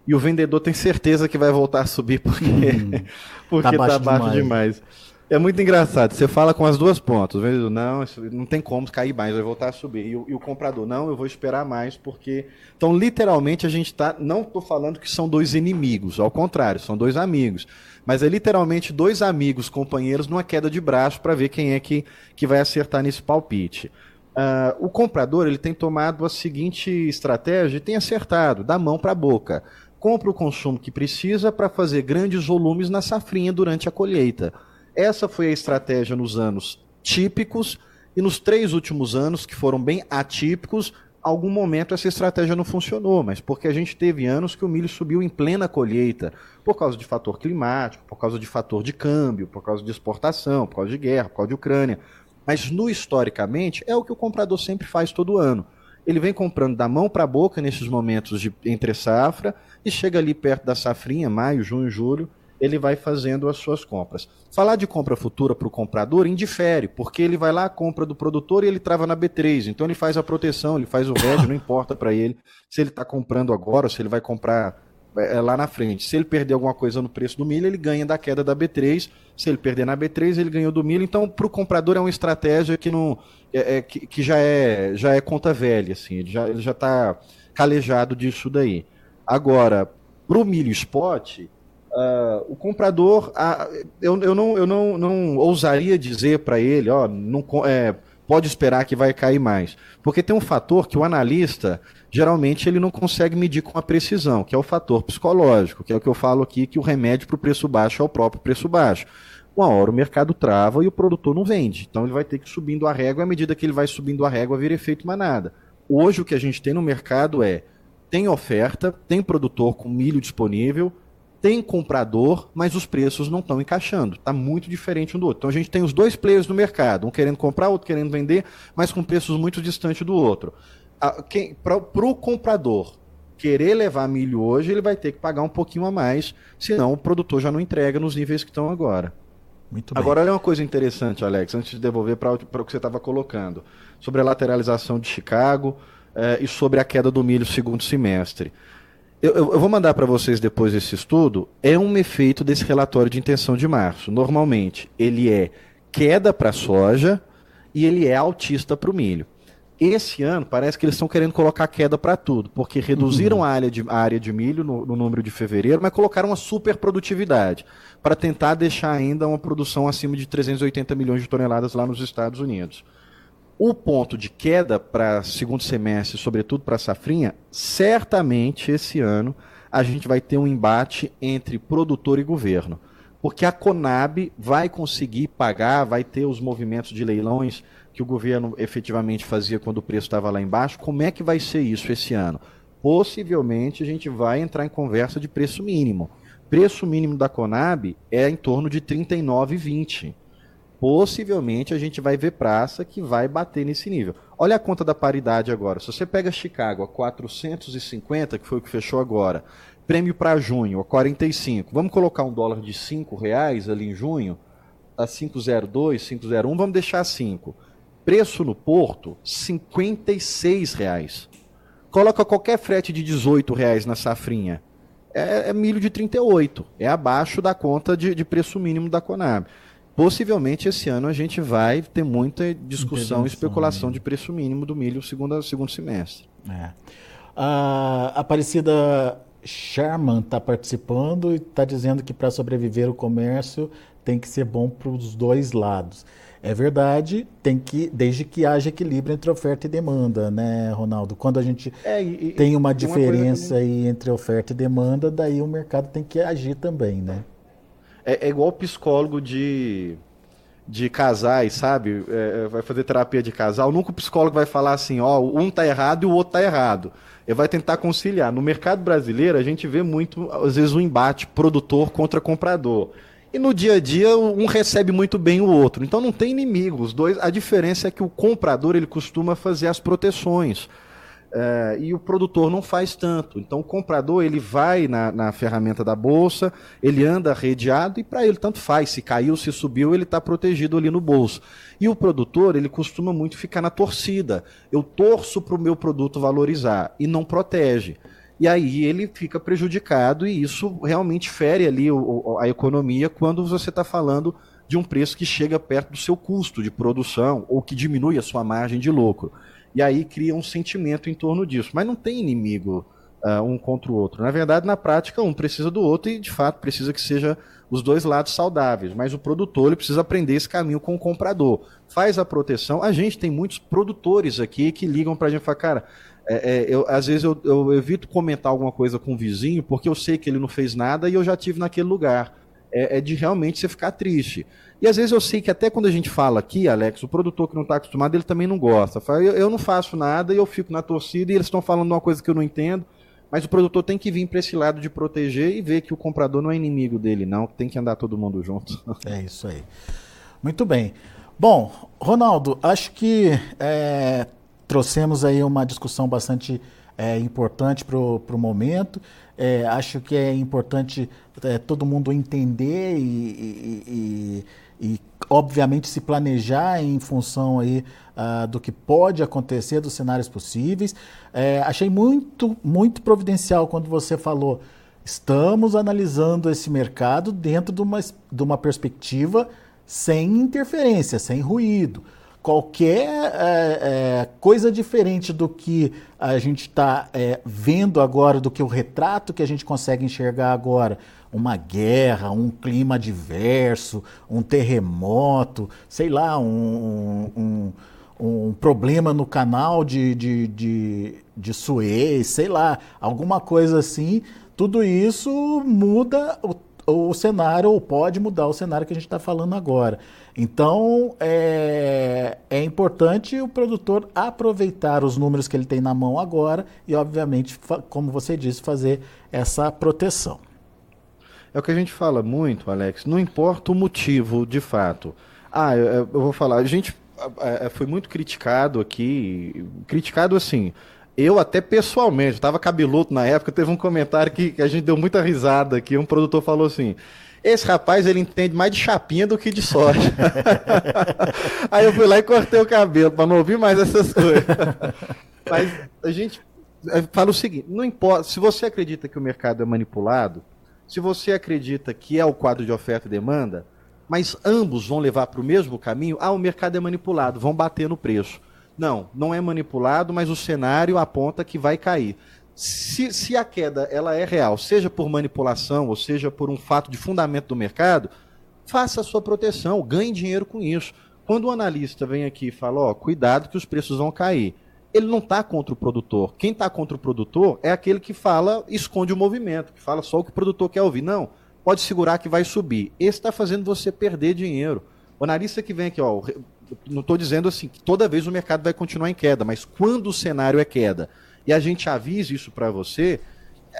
e o vendedor tem certeza que vai voltar a subir porque hum, porque está baixo, tá baixo demais. demais. É muito engraçado. Você fala com as duas pontas. O vendedor, não, não tem como cair mais, vai voltar a subir. E o, e o comprador, não, eu vou esperar mais, porque. Então, literalmente, a gente está. Não estou falando que são dois inimigos, ao contrário, são dois amigos. Mas é literalmente dois amigos, companheiros, numa queda de braço para ver quem é que, que vai acertar nesse palpite. Uh, o comprador ele tem tomado a seguinte estratégia e tem acertado, da mão para a boca. Compra o consumo que precisa para fazer grandes volumes na safrinha durante a colheita. Essa foi a estratégia nos anos típicos e nos três últimos anos, que foram bem atípicos, algum momento essa estratégia não funcionou, mas porque a gente teve anos que o milho subiu em plena colheita, por causa de fator climático, por causa de fator de câmbio, por causa de exportação, por causa de guerra, por causa de Ucrânia. Mas no historicamente é o que o comprador sempre faz todo ano. Ele vem comprando da mão para a boca nesses momentos de entre safra e chega ali perto da safrinha, maio, junho, julho, ele vai fazendo as suas compras. Falar de compra futura para o comprador indifere, porque ele vai lá, compra do produtor e ele trava na B3. Então ele faz a proteção, ele faz o hedge, não importa para ele se ele está comprando agora se ele vai comprar é, é, lá na frente. Se ele perder alguma coisa no preço do milho, ele ganha da queda da B3. Se ele perder na B3, ele ganhou do milho. Então, para o comprador é uma estratégia que não é, é que, que, já é já é conta velha, assim. Ele já ele já está calejado disso daí. Agora, para o milho spot, Uh, o comprador, uh, eu, eu, não, eu não, não ousaria dizer para ele, ó, não, é, pode esperar que vai cair mais. Porque tem um fator que o analista, geralmente, ele não consegue medir com a precisão, que é o fator psicológico, que é o que eu falo aqui, que o remédio para o preço baixo é o próprio preço baixo. Uma hora o mercado trava e o produtor não vende. Então ele vai ter que ir subindo a régua, à medida que ele vai subindo a régua, vira efeito manada. Hoje o que a gente tem no mercado é, tem oferta, tem produtor com milho disponível, tem comprador, mas os preços não estão encaixando. Está muito diferente um do outro. Então a gente tem os dois players no mercado, um querendo comprar, outro querendo vender, mas com preços muito distantes do outro. Para o comprador querer levar milho hoje, ele vai ter que pagar um pouquinho a mais, senão o produtor já não entrega nos níveis que estão agora. Muito bem. Agora, olha uma coisa interessante, Alex, antes de devolver para o que você estava colocando, sobre a lateralização de Chicago eh, e sobre a queda do milho segundo semestre eu, eu, vou mandar para vocês depois esse estudo, é um efeito desse relatório de intenção de março. Normalmente, ele é queda para a soja e ele é altista para o milho. Esse ano, parece que eles estão querendo colocar queda para tudo, porque reduziram uhum. a, área de, a área de milho no, no número de fevereiro, mas colocaram uma super produtividade para tentar deixar ainda uma produção acima de 380 milhões de toneladas lá nos Estados Unidos o ponto de queda para segundo semestre, sobretudo para a safrinha, certamente esse ano a gente vai ter um embate entre produtor e governo. Porque a Conab vai conseguir pagar, vai ter os movimentos de leilões que o governo efetivamente fazia quando o preço estava lá embaixo. Como é que vai ser isso esse ano? Possivelmente a gente vai entrar em conversa de preço mínimo. Preço mínimo da Conab é em torno de R$ 39,20 possivelmente a gente vai ver praça que vai bater nesse nível. Olha a conta da paridade agora. Se você pega Chicago a 450, que foi o que fechou agora, prêmio para junho a 45, vamos colocar um dólar de 5 reais ali em junho, a 502, 501, vamos deixar 5. Preço no porto, 56 reais. Coloca qualquer frete de 18 reais na safrinha. É, é milho de 38. É abaixo da conta de, de preço mínimo da Conab possivelmente esse ano a gente vai ter muita discussão e especulação né? de preço mínimo do milho segundo, segundo semestre. É. A Aparecida Sherman está participando e está dizendo que para sobreviver o comércio tem que ser bom para os dois lados. É verdade, tem que, desde que haja equilíbrio entre oferta e demanda, né, Ronaldo? Quando a gente é, e, tem uma diferença uma aí entre oferta e demanda, daí o mercado tem que agir também, né? É, é igual psicólogo de, de casais, sabe? É, é, vai fazer terapia de casal. Nunca o psicólogo vai falar assim, ó, um tá errado e o outro tá errado. Ele vai tentar conciliar. No mercado brasileiro, a gente vê muito, às vezes, um embate produtor contra comprador. E no dia a dia um recebe muito bem o outro. Então não tem inimigo. Dois. A diferença é que o comprador ele costuma fazer as proteções. É, e o produtor não faz tanto. Então o comprador ele vai na, na ferramenta da bolsa, ele anda arrediado e para ele tanto faz. Se caiu, se subiu, ele está protegido ali no bolso. E o produtor ele costuma muito ficar na torcida. Eu torço para o meu produto valorizar e não protege. E aí ele fica prejudicado e isso realmente fere ali o, a economia quando você está falando de um preço que chega perto do seu custo de produção ou que diminui a sua margem de lucro. E aí cria um sentimento em torno disso. Mas não tem inimigo uh, um contra o outro. Na verdade, na prática, um precisa do outro e, de fato, precisa que seja os dois lados saudáveis. Mas o produtor ele precisa aprender esse caminho com o comprador. Faz a proteção. A gente tem muitos produtores aqui que ligam para a gente e falam, cara, é, é, eu, às vezes eu, eu, evito comentar alguma coisa com o vizinho porque eu sei que ele não fez nada e eu já tive naquele lugar. É, é de realmente você ficar triste. E às vezes eu sei que até quando a gente fala aqui, Alex, o produtor que não está acostumado, ele também não gosta. Fala, eu, eu, não faço nada e eu fico na torcida e eles estão falando uma coisa que eu não entendo. Mas o produtor tem que vir para esse lado de proteger e ver que o comprador não é inimigo dele, não. Tem que andar todo mundo junto. É isso aí. Muito bem. Bom, Ronaldo, acho que é, trouxemos aí uma discussão bastante é, importante para o momento. É, acho que é importante é, todo mundo entender e, e, e e obviamente se planejar em função aí uh, do que pode acontecer, dos cenários possíveis. É, achei muito, muito providencial quando você falou estamos analisando esse mercado dentro de uma, de uma perspectiva sem interferência, sem ruído. Qualquer é, é, coisa diferente do que a gente está é, vendo agora, do que o retrato que a gente consegue enxergar agora, uma guerra, um clima adverso, um terremoto, sei lá, um, um, um problema no canal de, de, de, de Suez, sei lá, alguma coisa assim, tudo isso muda o, o cenário, ou pode mudar o cenário que a gente está falando agora. Então, é, é importante o produtor aproveitar os números que ele tem na mão agora e, obviamente, como você disse, fazer essa proteção. É o que a gente fala muito, Alex. Não importa o motivo, de fato. Ah, eu, eu vou falar. A gente foi muito criticado aqui. Criticado assim. Eu até pessoalmente, estava cabeludo na época, teve um comentário que, que, a gente deu muita risada aqui. Um produtor falou assim: esse rapaz ele entende mais de chapinha do que de soja. Aí eu fui lá e cortei o cabelo para não ouvir mais essas coisas. Mas a gente é, fala o seguinte: não importa, se você acredita que o mercado é manipulado, se você acredita que é o quadro de oferta e demanda, mas ambos vão levar para o mesmo caminho, ah, o mercado é manipulado, vão bater no preço. Não, não é manipulado, mas o cenário aponta que vai cair. Se, se a queda ela é real, seja por manipulação ou seja por um fato de fundamento do mercado, faça a sua proteção, ganhe dinheiro com isso. Quando o analista vem aqui e fala, ó, cuidado que os preços vão cair, ele não está contra o produtor. Quem está contra o produtor é aquele que fala, esconde o movimento, que fala só o que o produtor quer ouvir. Não, pode segurar que vai subir. Esse está fazendo você perder dinheiro. O analista que vem aqui, ó, não estou dizendo assim que toda vez o mercado vai continuar em queda, mas quando o cenário é queda e a gente avisa isso para você,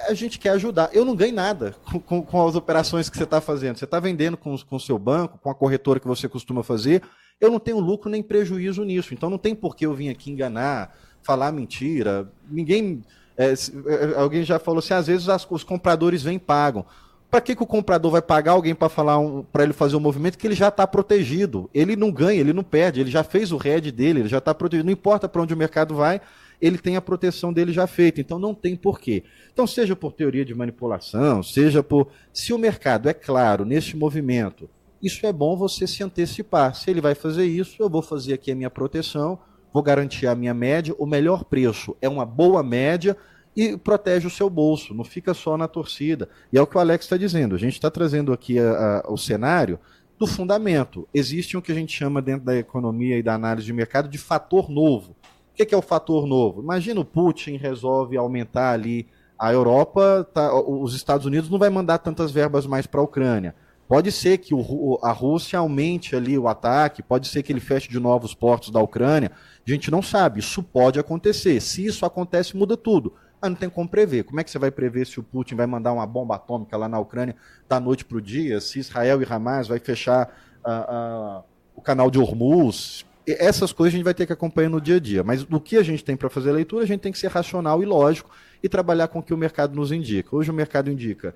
a gente quer ajudar. Eu não ganho nada com, com, com as operações que você está fazendo. Você está vendendo com o seu banco, com a corretora que você costuma fazer. Eu não tenho lucro nem prejuízo nisso. Então não tem por que eu vir aqui enganar, falar mentira. Ninguém. É, é alguém já falou assim: às vezes as, os compradores vêm e pagam. Para que, que o comprador vai pagar alguém para falar um, para ele fazer um movimento que ele já está protegido? Ele não ganha, ele não perde, ele já fez o RED dele, ele já está protegido. Não importa para onde o mercado vai, ele tem a proteção dele já feita. Então não tem porquê. Então, seja por teoria de manipulação, seja por. Se o mercado é claro neste movimento, isso é bom você se antecipar. Se ele vai fazer isso, eu vou fazer aqui a minha proteção, vou garantir a minha média. O melhor preço é uma boa média e protege o seu bolso, não fica só na torcida. E é o que o Alex está dizendo. A gente está trazendo aqui a, a, o cenário do fundamento. Existe o que a gente chama dentro da economia e da análise de mercado de fator novo. O que, que é o fator novo? Imagina o Putin resolve aumentar ali a Europa, tá, os Estados Unidos não vai mandar tantas verbas mais para a Ucrânia. Pode ser que o, a Rússia aumente ali o ataque, pode ser que ele feche de novos portos da Ucrânia. A gente não sabe, isso pode acontecer. Se isso acontece, muda tudo. Ah, não tem como prever. Como é que você vai prever se o Putin vai mandar uma bomba atômica lá na Ucrânia da noite para o dia? Se Israel e Hamas vai fechar uh, uh, o canal de Hormuz? Essas coisas a gente vai ter que acompanhar no dia a dia. Mas do que a gente tem para fazer leitura, a gente tem que ser racional e lógico e trabalhar com o que o mercado nos indica. Hoje o mercado indica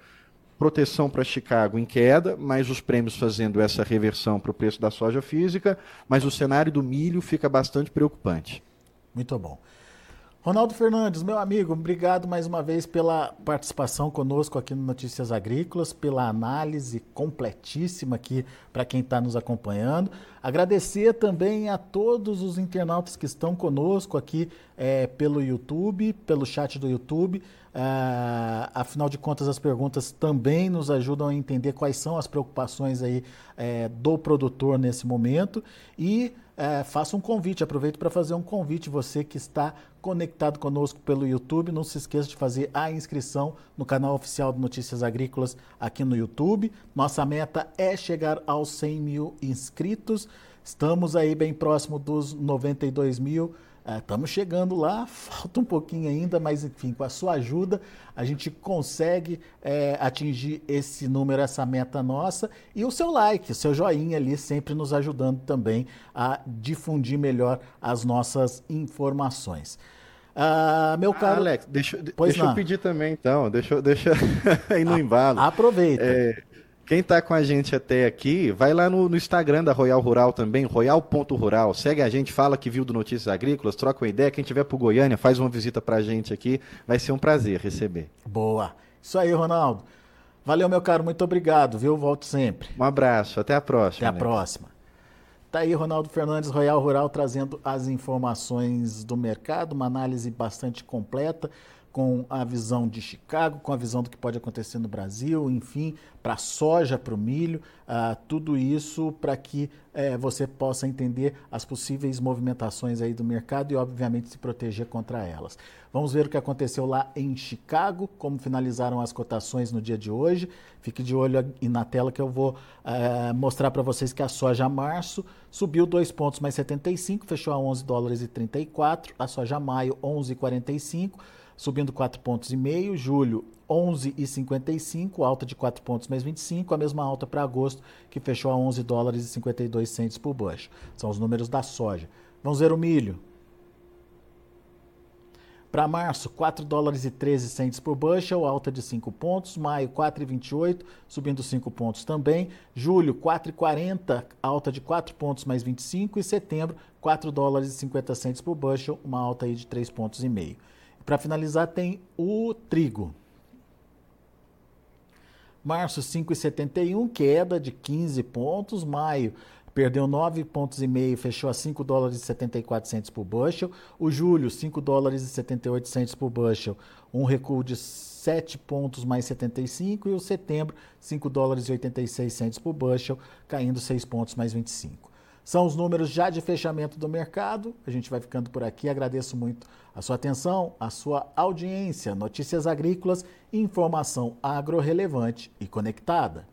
proteção para Chicago em queda, mas os prêmios fazendo essa reversão para o preço da soja física, mas o cenário do milho fica bastante preocupante. Muito bom. Ronaldo Fernandes, meu amigo, obrigado mais uma vez pela participação conosco aqui no Notícias Agrícolas, pela análise completíssima aqui para quem está nos acompanhando. Agradecer também a todos os internautas que estão conosco aqui é, pelo YouTube, pelo chat do YouTube. É, afinal de contas, as perguntas também nos ajudam a entender quais são as preocupações aí é, do produtor nesse momento e é, faça um convite, aproveito para fazer um convite. Você que está conectado conosco pelo YouTube, não se esqueça de fazer a inscrição no canal oficial de Notícias Agrícolas aqui no YouTube. Nossa meta é chegar aos 100 mil inscritos. Estamos aí bem próximo dos 92 mil. Estamos é, chegando lá, falta um pouquinho ainda, mas enfim, com a sua ajuda, a gente consegue é, atingir esse número, essa meta nossa. E o seu like, o seu joinha ali, sempre nos ajudando também a difundir melhor as nossas informações. Ah, meu caro. Ah, Alex, deixa, deixa eu pedir também, então. Deixa, deixa aí no embalo. Aproveita. É, quem está com a gente até aqui, vai lá no, no Instagram da Royal Rural também, royal.rural. Segue a gente, fala que viu do Notícias Agrícolas, troca uma ideia. Quem tiver para Goiânia, faz uma visita para a gente aqui. Vai ser um prazer receber. Boa. Isso aí, Ronaldo. Valeu, meu caro. Muito obrigado, viu? Volto sempre. Um abraço. Até a próxima. Até a próxima. Tá aí Ronaldo Fernandes, Royal Rural, trazendo as informações do mercado, uma análise bastante completa com a visão de Chicago, com a visão do que pode acontecer no Brasil, enfim, para a soja, para o milho, uh, tudo isso para que uh, você possa entender as possíveis movimentações aí do mercado e, obviamente, se proteger contra elas. Vamos ver o que aconteceu lá em Chicago, como finalizaram as cotações no dia de hoje. Fique de olho na tela que eu vou uh, mostrar para vocês que a soja março subiu 2 pontos mais 75, fechou a 11 dólares e 34, a soja maio 11,45 subindo 4 pontos e julho 11,55, alta de 4 pontos mais 25, a mesma alta para agosto, que fechou a 11 dólares e 52 centos por bushel. São os números da soja. Vamos ver o milho. Para março, 4 dólares e 13 centos por bushel, alta de 5 pontos. Maio, 4,28, subindo 5 pontos também. Julho, 4,40, alta de 4 pontos mais 25. E setembro, 4 dólares e 50 centos por bushel, uma alta aí de 3 pontos e meio. Para finalizar, tem o trigo. Março 5,71, queda de 15 pontos. Maio perdeu 9 pontos e meio, fechou a 5 dólares e 74 centos por bushel. O julho, 5 dólares e 78 centos por bushel, um recuo de 7 pontos mais 75. E o setembro, 5 dólares e 86 centos por bushel, caindo 6 pontos mais 25. São os números já de fechamento do mercado. A gente vai ficando por aqui. Agradeço muito a sua atenção, a sua audiência. Notícias agrícolas, informação agro relevante e conectada.